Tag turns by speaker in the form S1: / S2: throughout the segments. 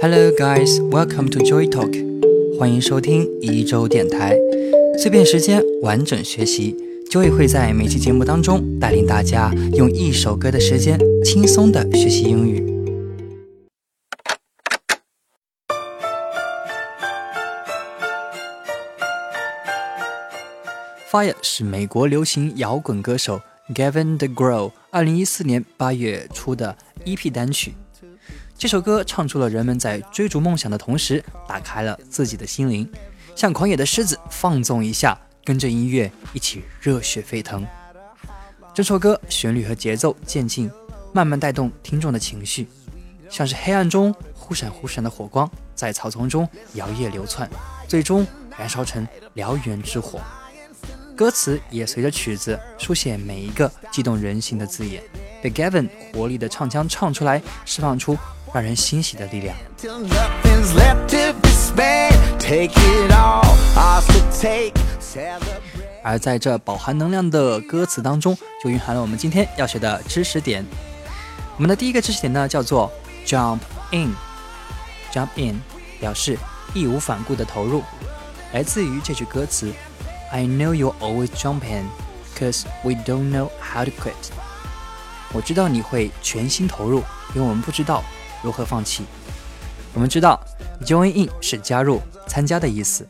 S1: Hello guys, welcome to Joy Talk，欢迎收听一周电台，碎片时间完整学习。Joy 会在每期节目当中带领大家用一首歌的时间轻松的学习英语。Fire 是美国流行摇滚歌手 Gavin DeGraw 二零一四年八月出的 EP 单曲。这首歌唱出了人们在追逐梦想的同时，打开了自己的心灵，像狂野的狮子放纵一下，跟着音乐一起热血沸腾。这首歌旋律和节奏渐进，慢慢带动听众的情绪，像是黑暗中忽闪忽闪的火光，在草丛中摇曳流窜，最终燃烧成燎原之火。歌词也随着曲子书写每一个激动人心的字眼，被 Gavin 活力的唱腔唱出来，释放出让人欣喜的力量。而在这饱含能量的歌词当中，就蕴含了我们今天要学的知识点。我们的第一个知识点呢，叫做 jump in。jump in 表示义无反顾的投入，来自于这句歌词。I know you always jump in, cause we don't know how to quit。我知道你会全心投入，因为我们不知道如何放弃。我们知道 join in 是加入、参加的意思，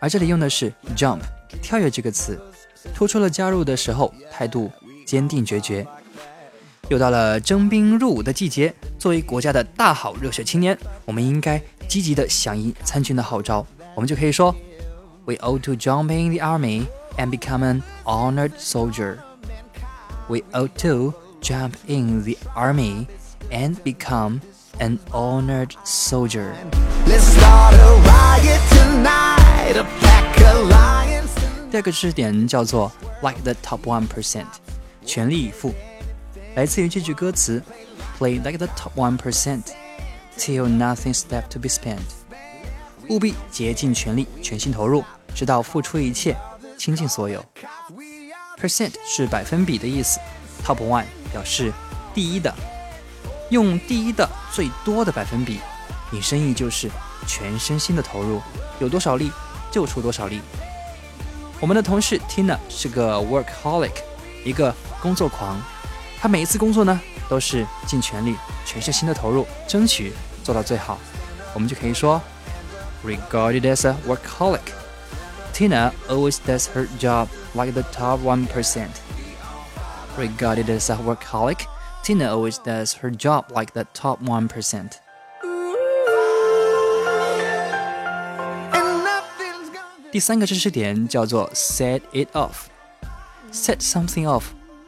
S1: 而这里用的是 jump 跳跃这个词，突出了加入的时候态度坚定决绝。又到了征兵入伍的季节，作为国家的大好热血青年，我们应该积极的响应参军的号召。我们就可以说。We ought to jump in the army and become an honored soldier. We ought to jump in the army and become an honored soldier. Let's start a riot tonight, a pack of lions. 第二个知识点叫做 like the top one percent，全力以赴，来自于这句歌词，Play like the top one percent till nothing's left to be spent。务必竭尽全力，全心投入。直到付出一切，倾尽所有。percent 是百分比的意思，top one 表示第一的， 用第一的最多的百分比，引申意就是全身心的投入，有多少力就出多少力。我们的同事 Tina 是个 workaholic，一个工作狂，她每一次工作呢都是尽全力、全身心的投入，争取做到最好。我们就可以说，regarded as a workaholic。Tina always does her job like the top 1%. Regarded as a workaholic, Tina always does her job like the top 1%. 第三个知识点叫做 set it off。set something off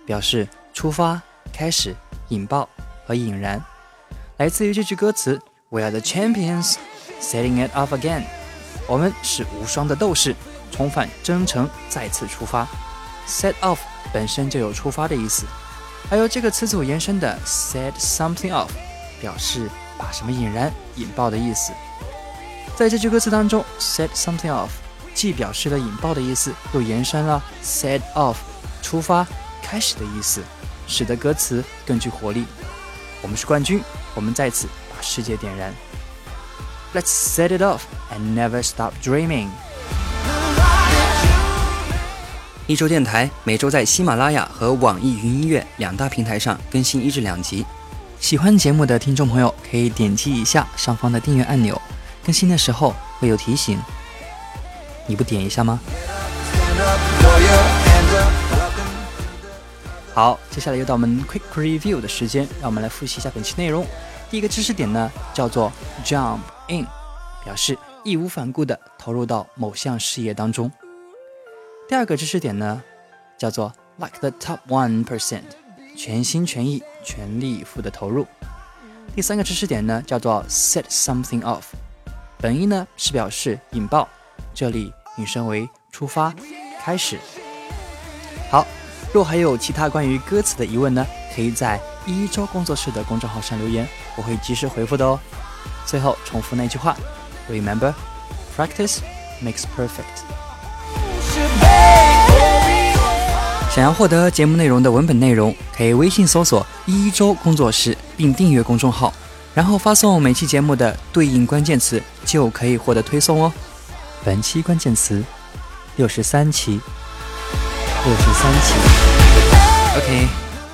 S1: 表示出发、开始、引爆和引燃，来自于这句歌词：“We are the champions, setting it off again。”我们是无双的斗士，重返征程，再次出发。Set off 本身就有出发的意思， 还有这个词组延伸的 set something off，表示把什么引燃、引爆的意思。在这句歌词当中，set something off 既表示了引爆的意思，又延伸了 set off 出发、开始的意思，使得歌词更具活力。我们是冠军，我们在此把世界点燃。Let's set it off and never stop dreaming. 一周电台每周在喜马拉雅和网易云音乐两大平台上更新一至两集。喜欢节目的听众朋友可以点击一下上方的订阅按钮，更新的时候会有提醒。你不点一下吗？好，接下来又到我们 quick review 的时间，让我们来复习一下本期内容。第一个知识点呢，叫做 jump in，表示义无反顾地投入到某项事业当中。第二个知识点呢，叫做 like the top one percent，全心全意、全力以赴的投入。第三个知识点呢，叫做 set something off，本意呢是表示引爆，这里引申为出发、开始。好，若还有其他关于歌词的疑问呢，可以在一周工作室的公众号上留言，我会及时回复的哦。最后重复那句话，Remember，practice makes perfect。想要获得节目内容的文本内容，可以微信搜索“一周工作室”并订阅公众号。 然后发送每期节目的对应关键词，就可以获得推送哦。本期关键词：六十三期。六十三期。Okay,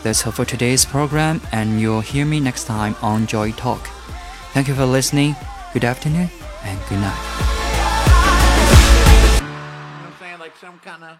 S1: that's all for today's program, and you'll hear me next time on Joy Talk. Thank you for listening. Good afternoon and good night.
S2: You know what I'm saying? Like some kind of